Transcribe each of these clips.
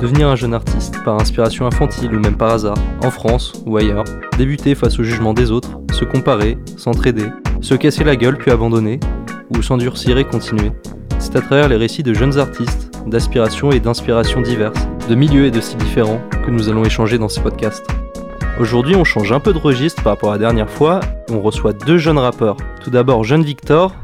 Devenir un jeune artiste par inspiration infantile ou même par hasard, en France ou ailleurs, débuter face au jugement des autres, se comparer, s'entraider, se casser la gueule puis abandonner, ou s'endurcir et continuer. C'est à travers les récits de jeunes artistes, d'aspirations et d'inspirations diverses, de milieux et de styles différents que nous allons échanger dans ces podcasts. Aujourd'hui, on change un peu de registre par rapport à la dernière fois on reçoit deux jeunes rappeurs. Tout d'abord, Jeune Victor,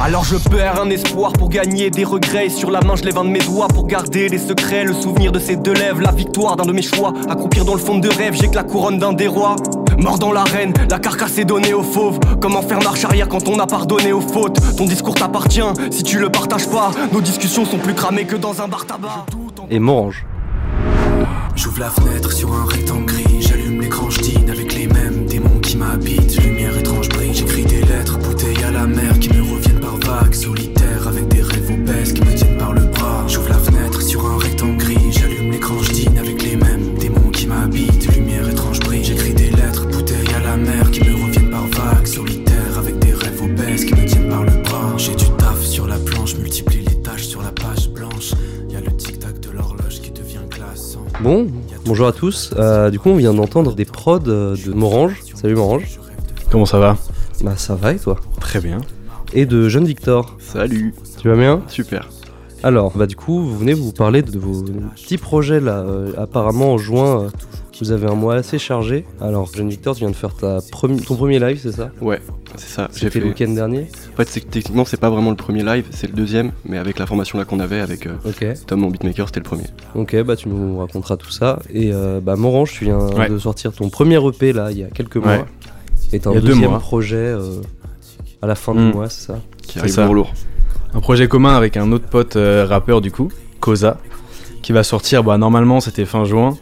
Alors je perds un espoir pour gagner des regrets. Et Sur la main je lève un de mes doigts pour garder les secrets. Le souvenir de ces deux lèvres, la victoire d'un de mes choix. Accroupir dans le fond de rêve, j'ai que la couronne d'un des rois. Mort dans l'arène, la carcasse est donnée aux fauves. Comment faire marche arrière quand on a pardonné aux fautes? Ton discours t'appartient, si tu le partages pas. Nos discussions sont plus cramées que dans un bar tabac. Et Morange. J'ouvre la fenêtre sur un rectangle gris, j'allume l'écran, je dîne avec les mêmes démons qui m'habitent. Lumière solitaire avec des rêves obèses qui me tiennent par le bras. J'ouvre la fenêtre sur un rectangle gris, j'allume l'écran, je dîne avec les mêmes démons qui m'habitent. Lumière étrange brille, j'écris des lettres, bouteilles à la mer qui me reviennent par vagues, solitaire avec des rêves obèses qui me tiennent par le bras. J'ai du taf sur la planche, multiplie les tâches sur la page blanche. Y a le tic-tac de l'horloge qui devient glaçant. Bon, bonjour à tous. Euh, du coup, on vient d'entendre des prods euh, de Morange. Salut Morange. Comment ça va? Bah ça va et toi? Très bien. Et de Jeune Victor. Salut. Tu vas bien? Super. Alors, bah du coup, vous venez vous parler de vos petits projets là. Euh, apparemment en juin, euh, vous avez un mois assez chargé. Alors, Jeune Victor, tu viens de faire ta premi- ton premier live, c'est ça? Ouais, c'est ça. J'ai fait. le week-end dernier. En fait, techniquement, c'est pas vraiment le premier live, c'est le deuxième, mais avec la formation là qu'on avait avec euh. Tom, mon beatmaker, c'était le premier. Ok, bah tu nous raconteras tout ça. Et euh, bah Morange, tu viens Ouais. de sortir ton premier EP là, il y a quelques mois. Ouais. Et un deux deuxième mois. projet à la fin du Mm. mois, c'est ça Qui arrive ça. lourd lourd. Un projet commun avec un autre pote euh, rappeur du coup, Koza, qui va sortir, bah normalement c'était fin juin,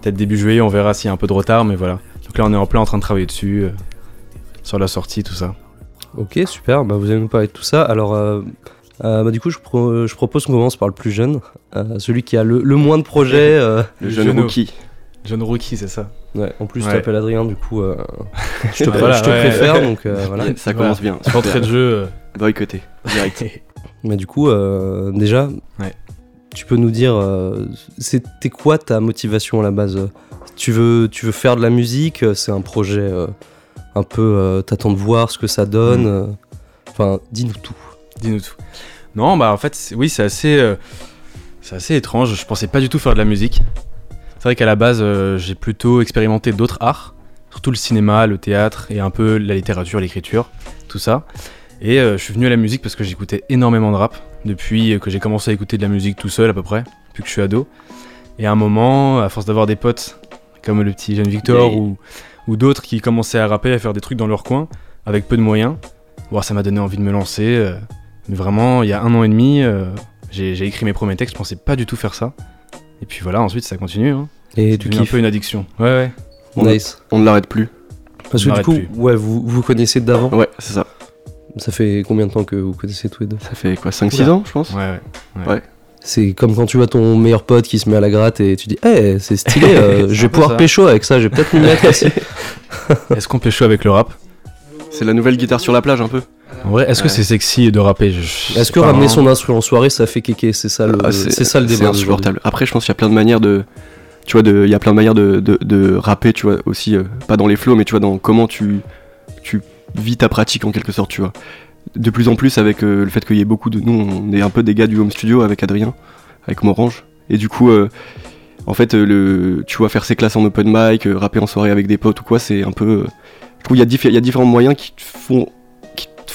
peut-être début juillet, on verra s'il y a un peu de retard, mais voilà. Donc là on est en plein en train de travailler dessus, euh, sur la sortie, tout ça. Ok, super. Bah, vous allez nous parler de tout ça. Alors, euh, euh, bah, du coup, je, pro- je propose qu'on commence par le plus jeune, euh, celui qui a le, le moins de projets. euh, Le Le jeune rookie. Jeune rookie, c'est ça. Ouais, en plus, tu t'appelles Adrien, du coup, euh, je te, Ouais, voilà, je te ouais. préfère. Donc euh, voilà. Ça Voilà. commence bien. L'entrée de jeu. euh, Boycotté. Direct. Mais du coup, euh, déjà, Ouais. tu peux nous dire, euh, c'était quoi ta motivation à la base tu veux, tu veux faire de la musique C'est un projet euh, un peu. euh, T'attends de voir ce que ça donne. Mm. euh, Enfin, dis-nous tout. Dis-nous tout. Non, bah en fait, oui, c'est assez, euh, c'est assez étrange. Je pensais pas du tout faire de la musique. C'est vrai qu'à la base, euh, j'ai plutôt expérimenté d'autres arts, surtout le cinéma, le théâtre et un peu la littérature, l'écriture, tout ça. Et euh, je suis venu à la musique parce que j'écoutais énormément de rap depuis que j'ai commencé à écouter de la musique tout seul à peu près, depuis que je suis ado. Et à un moment, à force d'avoir des potes comme le petit jeune Victor Yeah. ou, ou d'autres qui commençaient à rapper, à faire des trucs dans leur coin avec peu de moyens, ça m'a donné envie de me lancer. euh, mais vraiment, il y a un an et demi, j'ai écrit mes premiers textes, je pensais pas du tout faire ça. Et puis voilà, ensuite ça continue. Hein. Et C'est tu devenu un kiffes. peu une addiction. Ouais, ouais. On- Nice. On ne l'arrête plus. Parce que du coup, plus. ouais, vous vous connaissez d'avant. Ouais, c'est ça. Ça fait combien de temps que vous connaissez tous les deux Ça fait quoi 5-6 Oula. ans, je pense Ouais, ouais. Ouais. C'est comme quand tu vois ton meilleur pote qui se met à la gratte et tu dis Eh, c'est stylé, euh, je vais pouvoir ça. pécho avec ça, je vais peut-être me mettre ici. Est-ce qu'on chaud avec le rap? C'est la nouvelle guitare sur la plage, un peu. En vrai, est-ce que c'est sexy de rapper Je- Est-ce que ramener son instru en soirée, ça fait kéké C'est ça, le- Ah, c'est ça le débat. C'est insupportable. Après, je pense qu'il y a plein de manières de. Tu vois, de- il y a plein de manières de, de, de rapper, tu vois, aussi, euh, pas dans les flows, mais tu vois, dans comment tu, tu vis ta pratique en quelque sorte, tu vois. De plus en plus, avec euh, le fait qu'il y ait beaucoup de. Nous, on est un peu des gars du home studio avec Adrien, avec Morange. Et du coup, euh, en fait, euh, le, tu vois, faire ses classes en open mic, euh, rapper en soirée avec des potes ou quoi, c'est un peu. euh, je trouve qu'il y, a diffé- il y a différents moyens qui te font,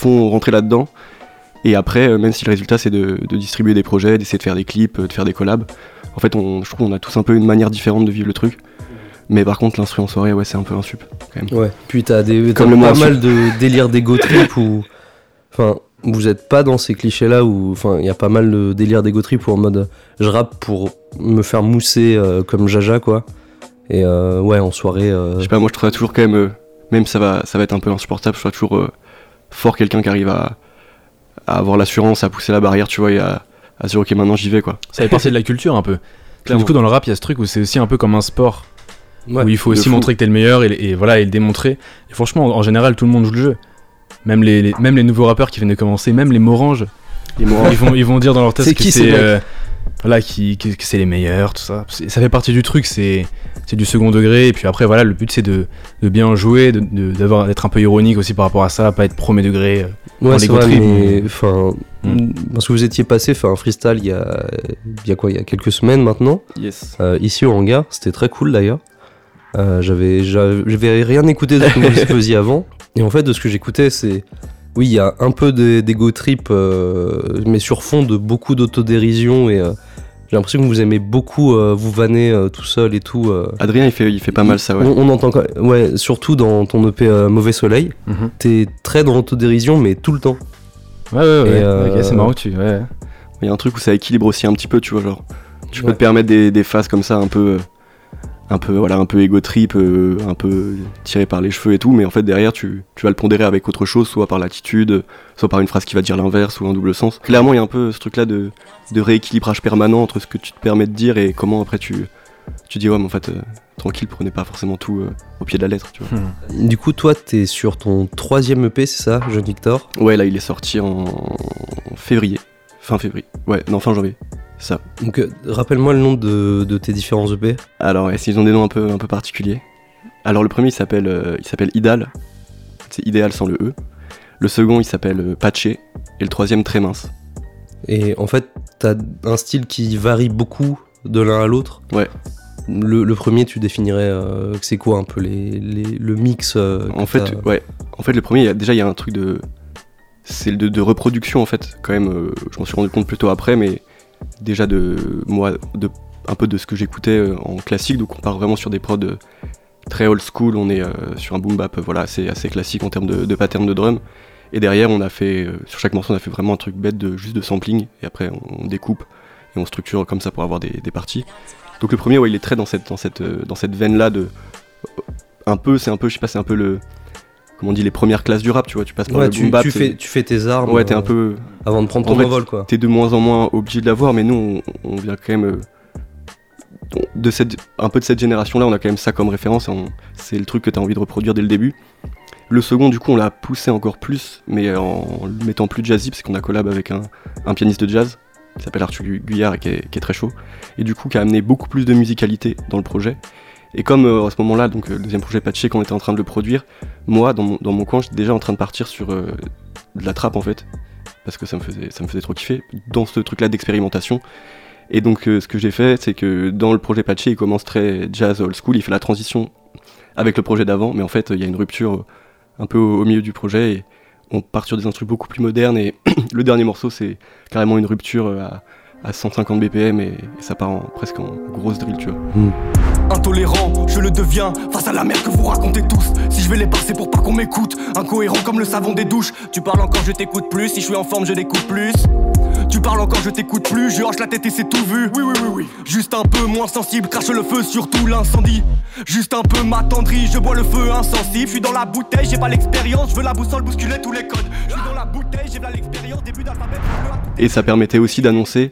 font rentrer là-dedans. Et après, euh, même si le résultat c'est de, de distribuer des projets, d'essayer de faire des clips, euh, de faire des collabs, en fait, on, je trouve qu'on a tous un peu une manière différente de vivre le truc. Mais par contre, l'instru en soirée, ouais, c'est un peu un sup. Ouais. Puis t'as des Comme pas mal de délire d'ego trip où. Enfin, vous êtes pas dans ces clichés-là où. Enfin, il y a pas mal de délire d'ego trip où en mode je rappe pour me faire mousser euh, comme Jaja, quoi. Et euh, ouais, en soirée. euh, Je sais pas, moi je trouve ça toujours quand même, même ça va, ça va être un peu insupportable, je trouve toujours fort quelqu'un qui arrive à, à avoir l'assurance, à pousser la barrière, tu vois, et à, à se dire ok maintenant j'y vais quoi. Ça fait partie de la culture un peu. Clairement. Du coup, dans le rap, il y a ce truc où c'est aussi un peu comme un sport. ouais. où il faut aussi fou. montrer que t'es le meilleur et, et voilà et le démontrer. Et franchement, en général, tout le monde joue le jeu. Même les, les- même les nouveaux rappeurs qui viennent de commencer, même les Moranges, ils vont, ils vont dire dans leur test que c'est voilà, qui, que, c'est les meilleurs, tout ça. Ça fait partie du truc, c'est c'est du second degré. Et puis après, voilà, le but c'est de, de bien jouer, de- de- d'avoir d'être un peu ironique aussi par rapport à ça, pas être premier degré. euh. Ouais, c'est vrai, mais enfin, Hmm. parce que vous étiez passé faire un freestyle il y a, il y a quoi, il y a quelques semaines maintenant, Yes. euh, ici au hangar, c'était très cool d'ailleurs. Euh, j'avais, j'avais j'avais rien écouté de ce que vous faisiez avant, et en fait de ce que j'écoutais, c'est, oui, il y a un peu d'e- d'ego trip, euh, mais sur fond de beaucoup d'autodérision et euh, j'ai l'impression que vous aimez beaucoup euh, vous vanner euh, tout seul et tout. euh. Adrien, il fait, il fait pas mal ça, ouais. On, on entend, quand- ouais, surtout dans ton EP euh, Mauvais Soleil, Mhm. t'es très dans l'autodérision, mais tout le temps. Ouais, ouais, ouais. Euh, c'est marrant que tu. Ouais. Il y a un truc où ça équilibre aussi un petit peu, tu vois, genre. Tu peux te permettre des, des phases comme ça, un peu. Un peu, voilà, un peu égo trip, euh, un peu tiré par les cheveux et tout, mais en fait derrière tu, tu vas le pondérer avec autre chose, soit par l'attitude, soit par une phrase qui va dire l'inverse ou un double sens. Clairement, il y a un peu ce truc-là de, de rééquilibrage permanent entre ce que tu te permets de dire et comment après tu, tu dis ouais, mais en fait, euh, tranquille, prenez pas forcément tout euh, au pied de la lettre, tu vois. Hmm. Du coup, toi, t'es sur ton troisième EP, c'est ça, Jeune Victor? Ouais, là il est sorti en février, fin février, ouais, non, fin janvier, ça. Donc, euh, rappelle-moi le nom de, de tes différents EP. Alors, est-ce qu'ils ont des noms un peu, un peu particuliers? Alors, le premier, il s'appelle euh, il s'appelle Idal. C'est idéal sans le E. Le second, il s'appelle euh, Patché. Et le troisième, Très mince. Et en fait, t'as un style qui varie beaucoup de l'un à l'autre? Ouais. Le, le premier, tu définirais que c'est quoi un peu les, les- le mix En fait, ouais. En fait, le premier, il y a- déjà, il y a un truc de. C'est de, de reproduction, en fait. Quand même, je m'en suis rendu compte plutôt après, mais déjà de. Moi, de, un peu de ce que j'écoutais euh, en classique. Donc, on part vraiment sur des prods euh, très old school. On est euh, sur un boom bap, voilà, assez, assez classique en termes de, de pattern de drum. Et derrière, on a fait. sur chaque morceau, on a fait vraiment un truc bête de juste de sampling. Et après, on, on découpe et on structure comme ça pour avoir des, des parties. Donc, le premier, ouais, il est très dans cette, dans cette, dans cette veine-là de. Un peu, c'est un peu, je sais pas, c'est un peu le. On dit, les premières classes du rap, tu vois. Tu passes par Ouais, le tu, boom bap. tu fais, tu fais tes armes Ouais, t'es euh, un peu. avant de prendre en ton envol, quoi. T'es de moins en moins obligé de l'avoir, mais nous, on, on vient quand même. euh, de cette, un peu de cette génération-là, on a quand même ça comme référence. on- C'est le truc que t'as envie de reproduire dès le début. Le second, du coup, on l'a poussé encore plus, mais en le mettant plus jazzy, parce qu'on a collab avec un, un pianiste de jazz qui s'appelle Arthur Gu- Guyard et qui est, qui est très chaud. Et du coup, qui a amené beaucoup plus de musicalité dans le projet. Et comme euh, à ce moment-là, donc euh, le deuxième projet Patché, qu'on était en train de le produire, moi, dans mon, dans mon coin, j'étais déjà en train de partir sur euh, de la trappe en fait, parce que ça me faisait, trop kiffer, dans ce truc-là d'expérimentation. Et donc, ce que j'ai fait, c'est que dans le projet Patché, il commence très jazz old school, il fait la transition avec le projet d'avant, mais en fait, il y a une rupture un peu au, milieu du projet et on part sur des instruments beaucoup plus modernes. Et le dernier morceau, c'est carrément une rupture à, à 150 BPM et, ça part presque en grosse drill, tu vois. Intolérant, je le deviens face à la merde que vous racontez tous. Si je vais les passer pour pas qu'on m'écoute, incohérent comme le savon des douches. Tu parles encore, je t'écoute plus. Si je suis en forme, je l'écoute plus. Tu parles encore, je t'écoute plus. Je hoche la tête et c'est tout vu. Oui, oui, oui, oui. Juste un peu moins sensible, crache le feu sur tout l'incendie. Juste un peu m'attendri, je bois le feu insensible. Je suis dans la bouteille, j'ai pas l'expérience. Je veux la boussole bousculer tous les codes. Je suis dans la bouteille, j'ai pas l'expérience. Début d'alphabet, Et ça permettait aussi d'annoncer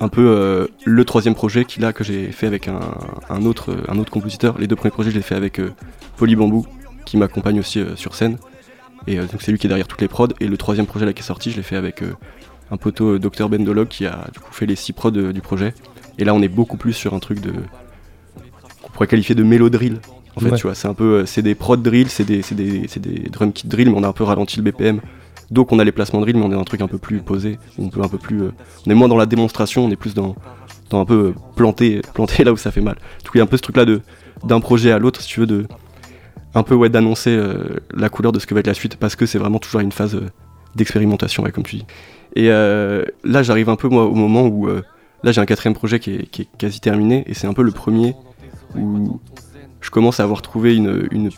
un peu euh, le troisième projet qu'il a que j'ai fait avec un, un autre, un autre compositeur. Les deux premiers projets, je les ai fait avec euh, Poly Bambou, qui m'accompagne aussi euh, sur scène. Et euh, donc c'est lui qui est derrière toutes les prods. Et le troisième projet là qui est sorti, je l'ai fait avec un poteau Dr Bendolog qui a du coup fait les six prods du projet. Et là on est beaucoup plus sur un truc de qu'on pourrait qualifier de mélodrill. En fait, Ouais. tu vois, c'est un peu, c'est des prods drill, c'est des, c'est des, c'est des drum kit drill, mais on a un peu ralenti le BPM. Donc on a les placements drill, mais on est dans un truc un peu plus posé. On peut un peu plus, euh, est moins dans la démonstration, on est plus dans, un peu euh, planter, planter là où ça fait mal. Du coup, il y a un peu ce truc-là de d'un projet à l'autre, si tu veux, de un peu ouais d'annoncer euh, la couleur de ce que va être la suite, parce que c'est vraiment toujours une phase d'expérimentation, comme tu dis. Et là, j'arrive un peu moi au moment où là j'ai un quatrième projet qui est, quasi terminé, et c'est un peu le premier où je commence à avoir trouvé une, une,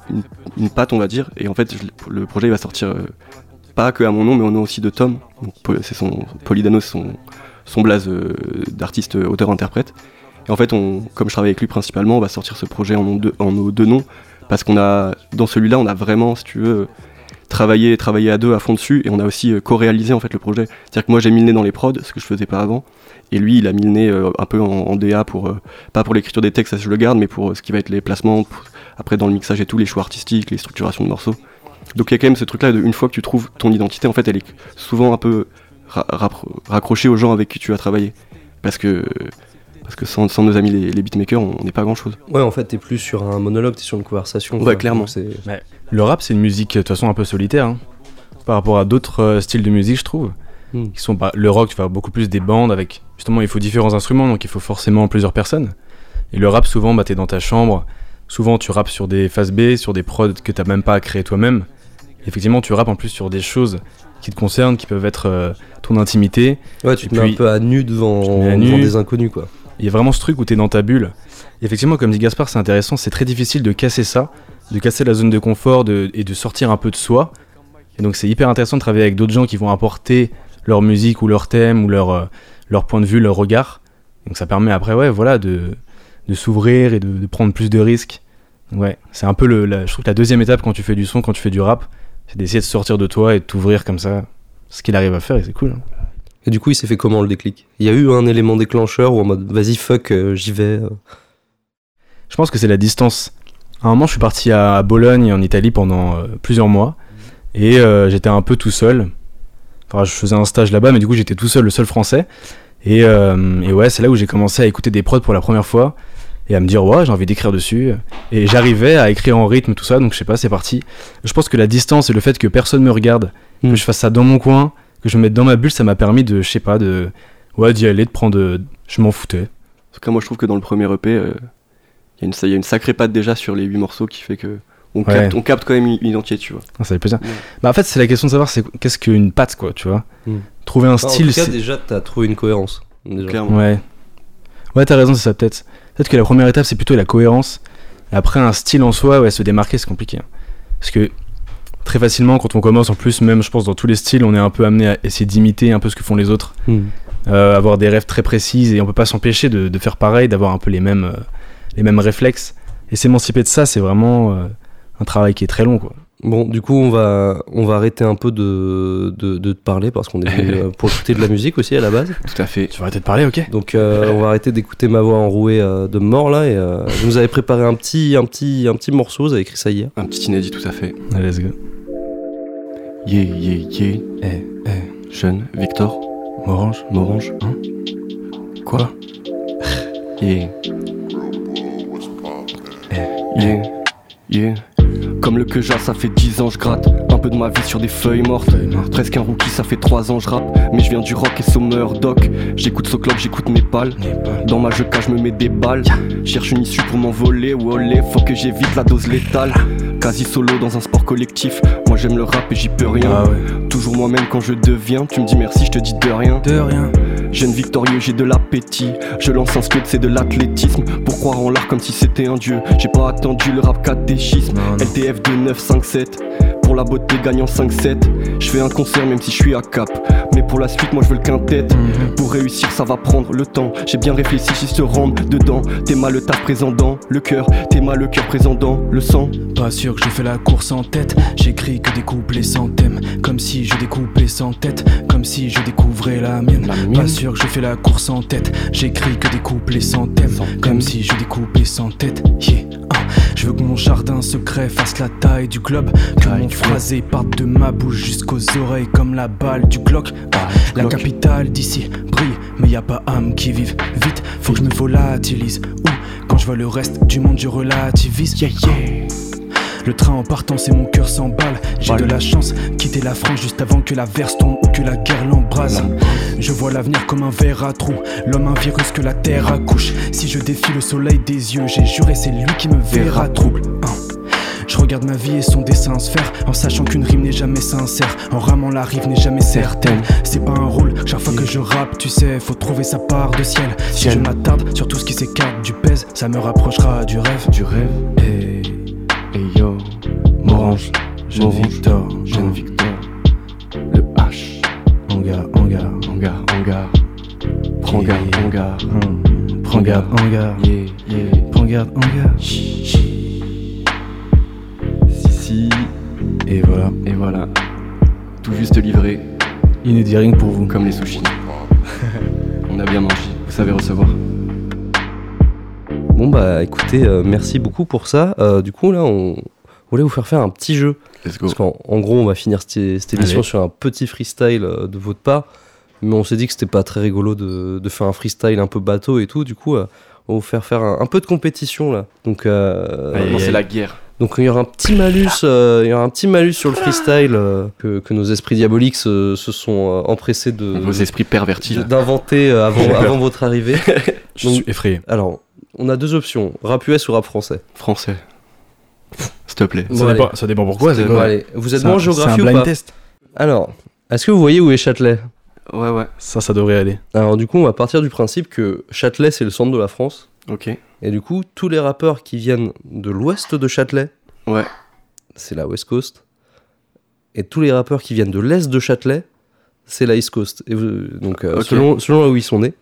une, patte, on va dire, et en fait le projet va sortir pas que à mon nom, mais au nom aussi de Tom. C'est son Polydano, son, son blaze euh, d'artiste euh, auteur-interprète. Et en fait, on, comme je travaille avec lui principalement, on va sortir ce projet en, en nos deux noms, parce qu'on a, dans celui-là, on a vraiment, si tu veux, travaillé, travaillé à deux à fond dessus, et on a aussi euh, co-réalisé en fait le projet. C'est-à-dire que moi j'ai mis le nez dans les prods, ce que je faisais pas avant, et lui il a mis le nez euh, un peu en, DA pour, euh, pas pour l'écriture des textes, ça je le garde, mais pour euh, ce qui va être les placements, après dans le mixage et tout, les choix artistiques, les structurations de morceaux. Donc il y a quand même ce truc-là de une fois que tu trouves ton identité, en fait, elle est souvent un peu ra- raccrochée aux gens avec qui tu as travaillé. Parce que, parce que sans, sans nos amis les, les beatmakers, on n'est pas grand chose. Ouais, en fait, t'es plus sur un monologue, t'es sur une conversation. Ouais, quoi. clairement. Le rap, c'est une musique de toute façon un peu solitaire. hein, par rapport à d'autres euh, styles de musique, je trouve. Hmm. Qui sont pas... Le rock, tu vas beaucoup plus des bandes avec. Justement, il faut différents instruments, donc il faut forcément plusieurs personnes. Et le rap, souvent, bah, t'es dans ta chambre. Souvent, tu rappes sur des phases B, sur des prods que t'as même pas créé toi-même. Effectivement, tu rappes en plus sur des choses qui te concernent, qui peuvent être euh, ton intimité. Ouais, tu te mets un peu à nu devant, à des inconnus, quoi. Il y a vraiment ce truc où tu es dans ta bulle. Et effectivement, comme dit Gaspard, c'est intéressant, c'est très difficile de casser ça, de casser la zone de confort de- et de sortir un peu de soi. Et donc c'est hyper intéressant de travailler avec d'autres gens qui vont apporter leur musique ou leur thème ou leur, euh, leur point de vue, leur regard. Donc ça permet après, ouais, voilà, de, de s'ouvrir et de, de prendre plus de risques. Ouais, c'est un peu le, la, je trouve que la deuxième étape quand tu fais du son, quand tu fais du rap, c'est d'essayer de sortir de toi et de t'ouvrir comme ça. Ce qu'il arrive à faire et c'est cool. hein. Et du coup, il s'est fait comment le déclic? Il y a eu un élément déclencheur ou en mode vas-y, fuck, euh, j'y vais. euh? Je pense que c'est la distance. À un moment, je suis parti à, Bologne, en Italie, pendant euh, plusieurs mois. Et j'étais un peu tout seul. Enfin, je faisais un stage là-bas, mais du coup, j'étais tout seul, le seul français. Et, et ouais, c'est là où j'ai commencé à écouter des prods pour la première fois. Et à me dire, ouais, j'ai envie d'écrire dessus. Et j'arrivais à écrire en rythme, tout ça. Donc, je sais pas, c'est parti. Je pense que la distance et le fait que personne me regarde, Mm. que je fasse ça dans mon coin, que je me mette dans ma bulle, ça m'a permis de, je sais pas, de. Ouais, d'y aller, de prendre. de- Je m'en foutais. En tout cas, moi, je trouve que dans le premier EP, euh, il y, a une- il y a une sacrée patte déjà sur les 8 morceaux qui fait que on, Ouais. capte, on capte quand même une identité, tu vois. Ah, ça fait plaisir. Ouais. Bah, en fait, c'est la question de savoir c'est qu'est-ce qu'une patte, quoi, tu vois. Hmm. Trouver un Enfin, style, en tout cas, déjà, t'as trouvé une cohérence. déjà. Clairement. Ouais. Ouais, t'as raison, c'est ça, peut-être. Peut-être que la première étape, c'est plutôt la cohérence. Après, un style en soi, ouais, se démarquer, c'est compliqué. hein. Parce que très facilement, quand on commence, en plus, même, je pense, dans tous les styles, on est un peu amené à essayer d'imiter un peu ce que font les autres. Hmm. Euh, avoir des rêves très précises et on peut pas s'empêcher de, de faire pareil, d'avoir un peu les mêmes, euh, les mêmes réflexes. Et s'émanciper de ça, c'est vraiment euh, un travail qui est très long, quoi. Bon, du coup, on va, on va arrêter un peu de, de, de te parler parce qu'on est venu euh, pour écouter de la musique aussi à la base. Tout à fait. Tu vas arrêter de parler, ok Donc, euh, on va arrêter d'écouter ma voix enrouée euh, de mort là. Et euh, vous nous avez préparé un petit, un, petit, un petit morceau, vous avez écrit ça hier. Un petit inédit, tout à fait. Allez, let's go. Yeah, yeah, yeah. Eh, eh, Jeune, Victor, Orange Morange. Hein Quoi? Yeah. Yeah. Yeah. Comme le que ça fait 10 ans je gratte Un peu de ma vie sur des feuilles mortes. Presque un rookie ça fait 3 ans je rappe. Mais je viens du rock et sommeur doc. J'écoute ce clock, j'écoute mes pales Dans ma jeu je me mets des balles. Cherche une issue pour m'envoler ou olé Faut que j'évite la dose létale. Quasi solo dans un sport collectif. Moi j'aime le rap et j'y peux rien. Ah. Toujours moi-même quand je deviens. Tu me dis merci je te dis de rien. De rien. Jeune victorieux, j'ai de l'appétit. Je lance un squat, c'est de l'athlétisme. Pour croire en l'art comme si c'était un dieu. J'ai pas attendu le rap catéchisme. LTF 2957. Pour la beauté, gagnant 5-7. Je fais un concert même si je suis à cap. Mais pour la suite, moi je veux le quintet. Mhm. Pour réussir, ça va prendre le temps. J'ai bien réfléchi, j'y se rendre dedans. T'es mal le taf présent dans le cœur. T'es mal le cœur présent dans le sang. Pas sûr que je fais la course en tête. J'écris que des couplets sans thème. Comme si je découpais sans tête. Comme si je découvrais la mienne. La mienne. Pas sûr que je fais la course en tête. J'écris que des couplets sans thème. Sans thème. Comme si je découpais sans tête. Yeah. ah. Je veux que mon jardin secret fasse la taille du globe. Que Taille mon du phrasé parte de ma bouche jusqu'aux oreilles comme la balle du Glock. Ah, la Glock. capitale d'ici brille, mais y a pas âme qui vive vite. Faut que je me volatilise. Ou quand je vois le reste du monde, je relativise. Yeah, yeah. Le train en partant, c'est mon cœur s'emballe. J'ai de la chance, quitter la France juste avant que la verse tombe ou que la guerre l'embrase. Je vois l'avenir comme un verre à trous, l'homme un virus que la terre accouche. Si je défie le soleil des yeux, j'ai juré, c'est lui qui me verra trouble. Hein. Je regarde ma vie et son dessin se faire en sachant qu'une rime n'est jamais sincère, en ramant la rive n'est jamais certaine. C'est pas un rôle, chaque fois que je rappe, tu sais, faut trouver sa part de ciel. Si je m'attarde sur tout ce qui s'écarte du pèse, ça me rapprochera du rêve. Du rêve. Et Et yo. Morange, jeune Victor, Jeune. Victor. Le H. Hangar, hangar, Hangar, hangar. Prends garde, hangar. Prends garde, hangar, prends garde, hangar. Et voilà, Et voilà. Tout juste livré, Inédit que pour vous. comme les sushis. On a bien mangé, vous savez recevoir. Bon, bah écoutez, euh, merci beaucoup pour ça. Euh, du coup, là, on voulait vous faire faire un petit jeu. Let's go. Parce qu'en en gros, on va finir cette, émission Allez. sur un petit freestyle euh, de votre part. Mais on s'est dit que c'était pas très rigolo de, de faire un freestyle un peu bateau et tout. Du coup, euh, on va vous faire faire un, un peu de compétition là. Donc, euh, c'est la guerre. Donc il y aura un petit malus, euh, il y aura un petit malus sur le freestyle euh, que, que nos esprits diaboliques se, se sont euh, empressés de Vos esprits pervertis. d'inventer euh, avant, avant votre arrivée. Je Donc- suis effrayé. Alors, on a deux options rap US ou rap français. Français. S'il te plaît. Bon, ça, dépend, ça dépend pourquoi. quoi allez, vous êtes bon en géographie C'est un ou blind pas test. Alors, est-ce que vous voyez où est Châtelet? Ouais, ouais. Ça, ça devrait aller. Alors du coup, on va partir du principe que Châtelet, c'est le centre de la France. Ok. Et du coup, tous les rappeurs qui viennent de l'ouest de Châtelet, Ouais. c'est la West Coast. Et tous les rappeurs qui viennent de l'est de Châtelet, c'est la East Coast. Et vous- donc, euh, selon, selon là où ils sont nés.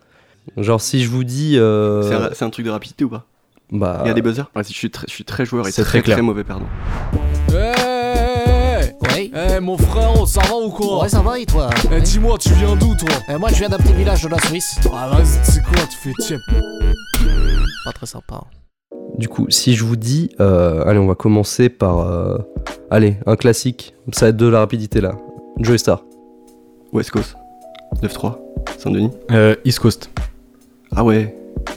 Genre, si je vous dis... euh, C'est un, truc de rapidité ou pas? Bah, Il y a des buzzers? Ouais, je, suis très, je suis très joueur et C'est très, très clair. très mauvais perdant. Hey, Oui. hey, mon frérot, ça va ou quoi? Ouais, ça va et toi? Eh, Dis-moi, tu viens d'où toi? Euh, Moi, je viens d'un petit village de la Suisse. Ah, vas-y, c'est quoi, tu fais tiep Pas très sympa. Du coup, si je vous dis... euh, allez, on va commencer par... euh, allez, un classique. Ça va être de la rapidité, là. Joey Star. West Coast. 9-3. Saint-Denis. Euh, East Coast. Ah ouais.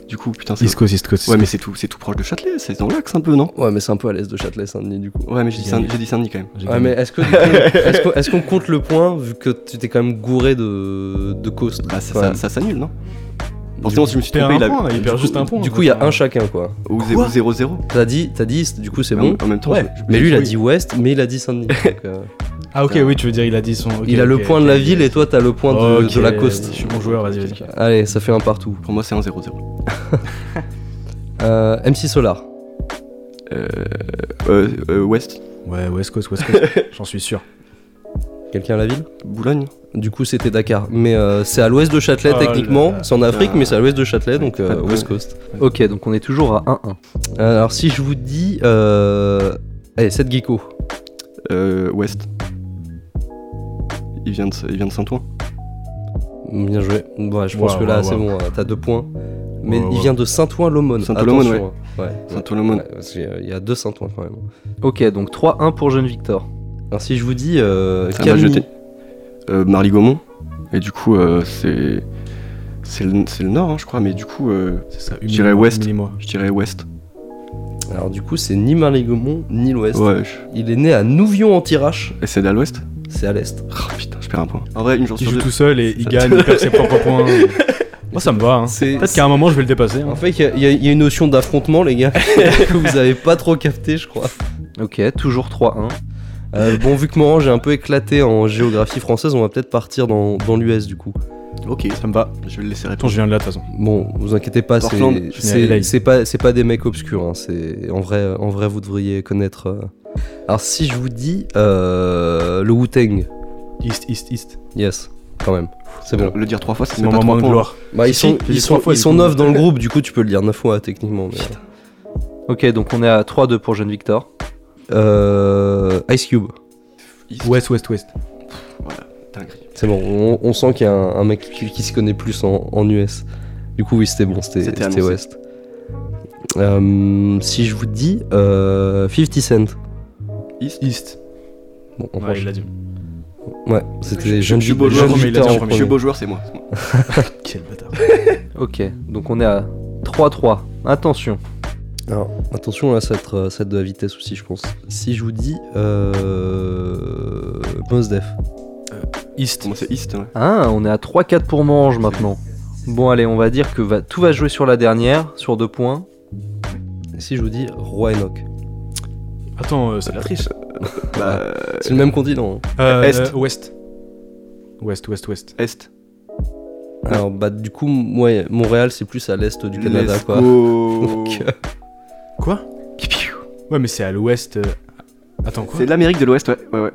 Du coup, putain, c'est. East Coast, East Coast. Ouais, mais c'est tout, c'est tout proche de Châtelet. C'est dans l'axe un peu, non? Ouais, mais c'est un peu à l'est de Châtelet, Saint-Denis, du coup. Ouais, mais j'ai dit, J'ai Saint- gagné. j'ai dit Saint-Denis quand même. J'ai Ouais, gagné. mais est-ce que est-ce qu'on est-ce qu'on compte le point vu que tu t'es quand même gouré de, de coast? Bah, ça, ça, ça s'annule, non? Forcément, si je me suis trompé, il a. point, il du perd coup- juste un point. Du coup, il y a un chacun quoi. Ou Quoi 0-0. T'as dit, t'as dit, du coup c'est bon. En même temps, Ouais. je- je- Mais lui, il a dit ouest, mais il a dit Saint-Denis. euh, Ah, ok, oui, tu veux dire, il a dit son. ok, il a le ok, point ok. de la ville et toi, t'as le point de, de la côte. Je suis bon joueur, vas-y, vas-y. Allez, ça fait un partout. Pour moi, c'est un 0-0. Euh, MC Solar. Euh, euh, euh, Ouest. Ouais, West Coast, West Coast. J'en suis sûr. Quelqu'un à la ville Boulogne. Du coup, c'était Dakar. Mais euh, c'est à l'ouest de Châtelet Oh techniquement. C'est en Afrique, Ah. mais c'est à l'ouest de Châtelet, donc euh, West. Coast. Ok, donc on est toujours à 1-1. Euh, alors si je vous dis... Euh... Allez, 7 Geeko. Euh, Ouest. Il vient de, il vient de Saint-Ouen. Bien joué. Ouais, je pense que là, c'est bon, t'as deux points. Mais il vient de Saint-Ouen-l'Aumône. Saint-Ouen-l'Aumône, hein. ouais. Saint-Ouen-l'Aumône. Ouais, parce qu'il il y a deux Saint-Ouen quand même. Ok, donc 3-1 pour Jeune Victor. Alors si je vous dis euh, Camille, jeté. Euh, Marly-Gaumont. Et du coup, euh, c'est. C'est le, c'est le nord, hein, je crois, mais du coup, euh, C'est ça, Je dirais moi je dirais ouest. alors du coup c'est ni Marly-Gaumont ni l'Ouest. Ouais, je- Il est né à Nouvion-en-Tirache, et c'est à l'ouest? C'est à l'Est. Oh putain, je perds un point. En vrai, une chance Il joue tout seul et il gagne, il perd ses propres points. Moi, ça me va. Hein. C'est- Peut-être qu'à un moment, je vais le dépasser. hein. En fait, il y, y a une notion d'affrontement, les gars, que vous avez pas trop capté, je crois. Ok, toujours 3-1. Euh, bon, vu que Moran, j'ai un peu éclaté en géographie française, on va peut-être partir dans, dans l'US du coup. Ok, Ça me va. je vais le laisser répondre. je viens de là, de toute façon. Bon, vous inquiétez pas, c'est- pas, c'est pas des mecs obscurs. hein, c'est en vrai, en vrai, vous devriez connaître. euh. Alors, si je vous dis euh, le Wu-Tang, East, East, East. yes, quand même, c'est bon. Le dire trois fois, ça C'est mon pas moment de gloire. Bah, ils Si, sont, ils sont, ils sont dans le groupe, du coup, tu peux le dire neuf fois techniquement. mais- Ok, donc on est à 3-2 pour Jeune Victor. Euh, Ice Cube. West, West, West. Voilà. C'est bon, on, on sent qu'il y a un, un mec qui, qui se connaît plus en, en US. Du coup, oui, c'était bon, c'était. West. Euh, si je vous dis euh, 50 Cent. East. East. Bon, on Ouais, franchit. il a dit. Ouais, c'était Je- Jeune je suis beau joueur, Jeune mais il a Victor dit en en premier. Je suis beau joueur, c'est moi. c'est moi. Quel bâtard. Ok, donc on est à 3-3. Attention. Alors, attention, là, ça va être, de la vitesse aussi, je pense. Si je vous dis euh, Mos Def. East. Moi, c'est East. Ouais. Ah, on est à 3-4 pour Mange maintenant. Bon, allez, on va dire que va, tout va jouer sur la dernière, sur deux points. Et si je vous dis Roi Enoch Attends, euh, c'est de la triche. Bah, euh, C'est le même continent. hein. Euh, Est. euh, Ouest. Ouest, Ouest, Ouest. Est. Alors, bah, du coup, Montréal, c'est plus à l'est du Canada, Let's quoi. go. Donc, euh, Quoi Ouais, mais c'est à l'ouest. euh, Attends, quoi C'est de l'Amérique de l'Ouest, ouais. Ouais, ouais.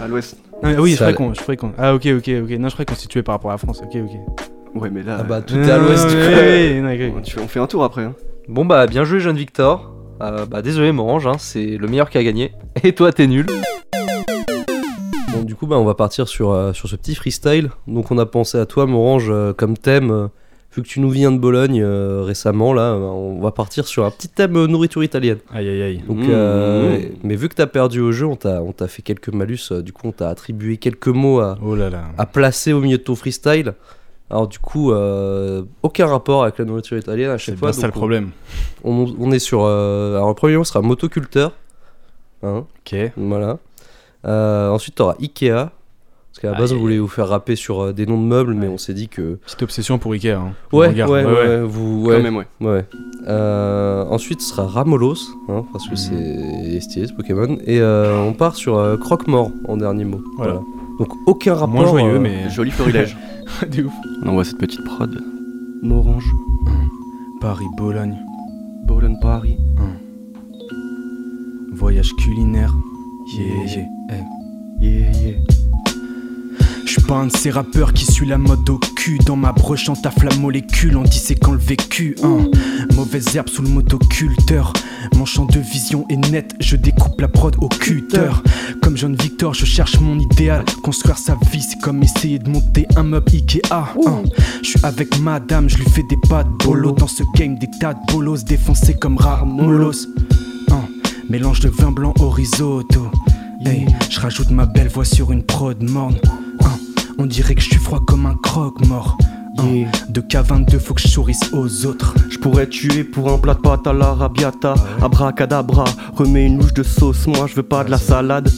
À l'Ouest. Ah, oui, je Ça- croyais qu'on. je croyais qu'on- Ah, ok, ok, ok. Non, je croyais qu'on se situait par rapport à la France. Ok, ok. Ouais, mais là. ah bah, tout est à l'ouest. Ouais, du coup. ouais, ouais, ok, ok. tu- on fait un tour après. Hein. Bon, bah, bien joué, jeune Victor. Euh, bah, désolé, Morange, hein, c'est le meilleur qui a gagné. Et toi, t'es nul. Bon, du coup, bah, on va partir sur, euh, sur ce petit freestyle. Donc, on a pensé à toi, Morange, euh, comme thème. euh, vu que tu nous viens de Bologne euh, récemment, là, on va partir sur un petit thème euh, nourriture italienne. Aïe aïe aïe. Donc, Mmh. euh, mais vu que t'as perdu au jeu, on t'a on t'a fait quelques malus. euh, du coup, on t'a attribué quelques mots à, Oh là là. à placer au milieu de ton freestyle. Alors du coup, euh, aucun rapport avec la nourriture italienne à C'est chaque bien fois. ça le problème. On, on est sur. euh, alors le premier mot sera motoculteur. Hein, Ok. voilà. Euh, ensuite, tu auras Ikea. Parce qu'à la base, Aïe, on voulait vous faire rapper sur euh, des noms de meubles, mais Ouais. on s'est dit que. Petite obsession pour Ikea. Hein. Ouais, Regarde, ouais, ouais, vous, ouais, Quand même, ouais. ouais. Euh, ensuite, ce sera Ramolos, hein, parce que Mhm. c'est stylé ce Pokémon. Et euh, on part sur euh, Croque-Mort en dernier mot. Voilà. Donc aucun rapport. Moins joyeux, euh, mais. Joli florilège. ouf. On envoie cette petite prod. Morange, Paris, Bologne, Bologne, Paris. voyage culinaire. Yeah. Yeah, yeah. J'suis pas un de ces rappeurs qui suit la mode au cul. Dans ma broche, on taffe la molécule en disséquant le vécu. Hein. Mauvaise herbe sous le motoculteur. Mon champ de vision est net, je découpe la prod au cutter. Comme John Victor, je cherche mon idéal. Construire sa vie, c'est comme essayer de monter un meuble Ikea. Hein. Je avec madame, je lui fais des pas de bolo. Dans ce game, des tas de bolos défoncés comme Ramolos. Hein. Mélange de vin blanc au risotto. Hey, je rajoute ma belle voix sur une prod morne. On dirait que je suis froid comme un croque-mort. Yeah. de K22, faut que je sourisse aux autres. Je pourrais tuer pour un plat de pâtes à l'arabiata. Abracadabra, remets une louche de sauce. Moi, je veux pas de la salade.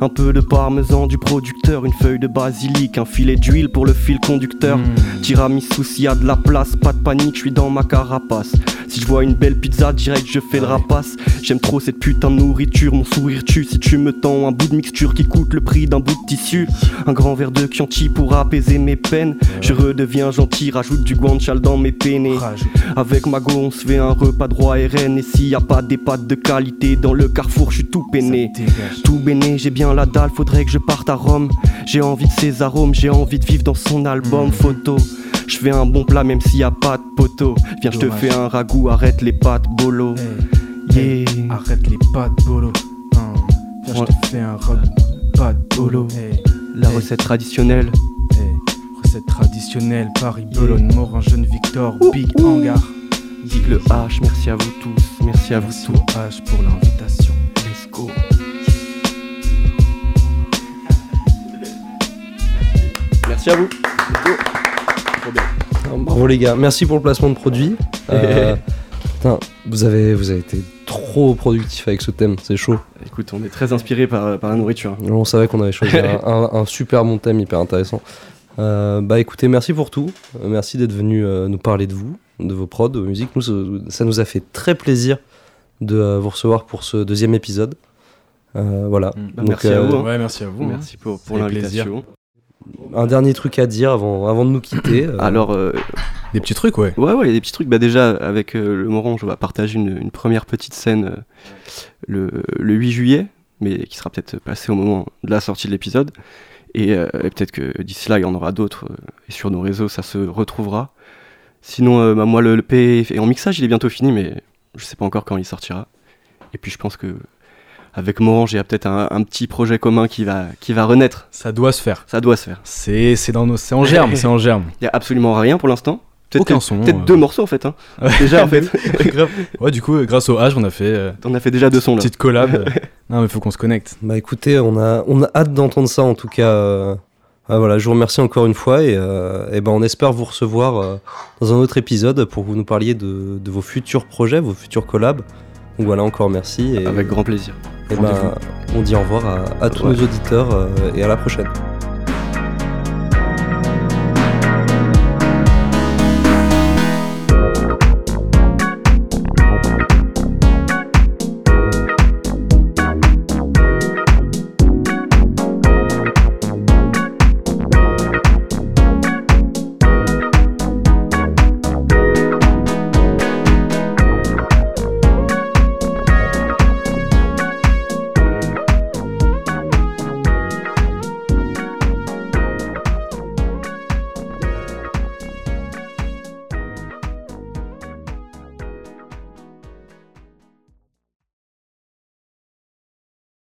Un peu de parmesan du producteur, une feuille de basilic, un filet d'huile pour le fil conducteur. Hmm. Tiramisu s'il y a de la place, pas de panique, je suis dans ma carapace. Si je vois une belle pizza, direct je fais le rapace. J'aime trop cette putain de nourriture, mon sourire tue. Si tu me tends un bout de mixture qui coûte le prix d'un bout de tissu, un grand verre de Chianti pour apaiser mes peines. Je redeviens gentil, rajoute du guanciale dans mes peines. Rajoute. Avec ma go, on se fait un repas droit RN. Et s'il y a pas des pâtes de qualité dans le carrefour, je suis tout peiné. Tout béné, j'ai bien la dalle, faudrait que je parte à Rome. J'ai envie de ses arômes, j'ai envie de vivre dans son album Mhm. photo. Je fais un bon plat même s'il y a pas de poteau. Viens, je te fais un ragoût, arrête les pâtes bolo. Hey, Yeah. arrête les de bolo. Hein, viens, Ouais. je te fais un. Pas de bolo. Hey, La Hey. recette traditionnelle. recette traditionnelle, Paris, Bologne, Morin, Jeune Victor, Big Hangar. Digue le H, merci à vous tous, merci à vous Merci tous. au H pour l'invitation. Merci à vous. Trop bien. Bravo les gars, merci pour le placement de produit. Euh, putain, vous avez, vous avez été trop productif avec ce thème, c'est chaud. Écoute, on est très inspiré par, par la nourriture. On savait qu'on avait choisi un, un- un super bon thème, hyper intéressant. Euh, bah écoutez, merci pour tout. Euh, Merci d'être venu euh, nous parler de vous, de vos prods, de vos musiques. Nous, ça, nous a fait très plaisir de euh, vous recevoir pour ce deuxième épisode. Euh, voilà. Bah, merci à vous, hein. Ouais, merci à vous. hein. Merci pour, pour l'invitation. Un dernier truc à dire avant, avant de nous quitter. euh, Alors, euh, Des petits trucs, ouais. ouais, ouais, il y a des petits trucs. Bah, déjà, avec euh, le Morange, on va partager une, une première petite scène euh, le, le 8 juillet, mais qui sera peut-être passée au moment de la sortie de l'épisode. Et, euh, et peut-être que d'ici là, il y en aura d'autres. euh, et sur nos réseaux, ça se retrouvera. Sinon, euh, bah, moi, le, le P est en mixage, il est bientôt fini, mais je sais pas encore quand il sortira. Et puis, je pense que avec Morange, il y a peut-être un, un petit projet commun qui va, qui va renaître. Ça doit se faire. Ça doit se faire. C'est c'est dans nos, c'est en germe, c'est en germe. Il y a absolument rien pour l'instant. Peut-être Aucun que- son, Peut-être euh. deux morceaux en fait. Hein. Déjà en fait. Ouais, du coup, grâce au H, on a fait euh, On a fait déjà deux sons une là. petite collab. non, mais faut qu'on se connecte. Bah écoutez, on a, on a hâte d'entendre ça en tout cas. euh, ah, voilà, je vous remercie encore une fois et, euh, et ben on espère vous recevoir euh, dans un autre épisode pour que vous nous parliez de, de vos futurs projets, vos futurs collabs. Donc voilà, encore merci et, Avec grand plaisir. Et ben, on dit au revoir à, à tous Ouais. nos auditeurs euh, et à la prochaine.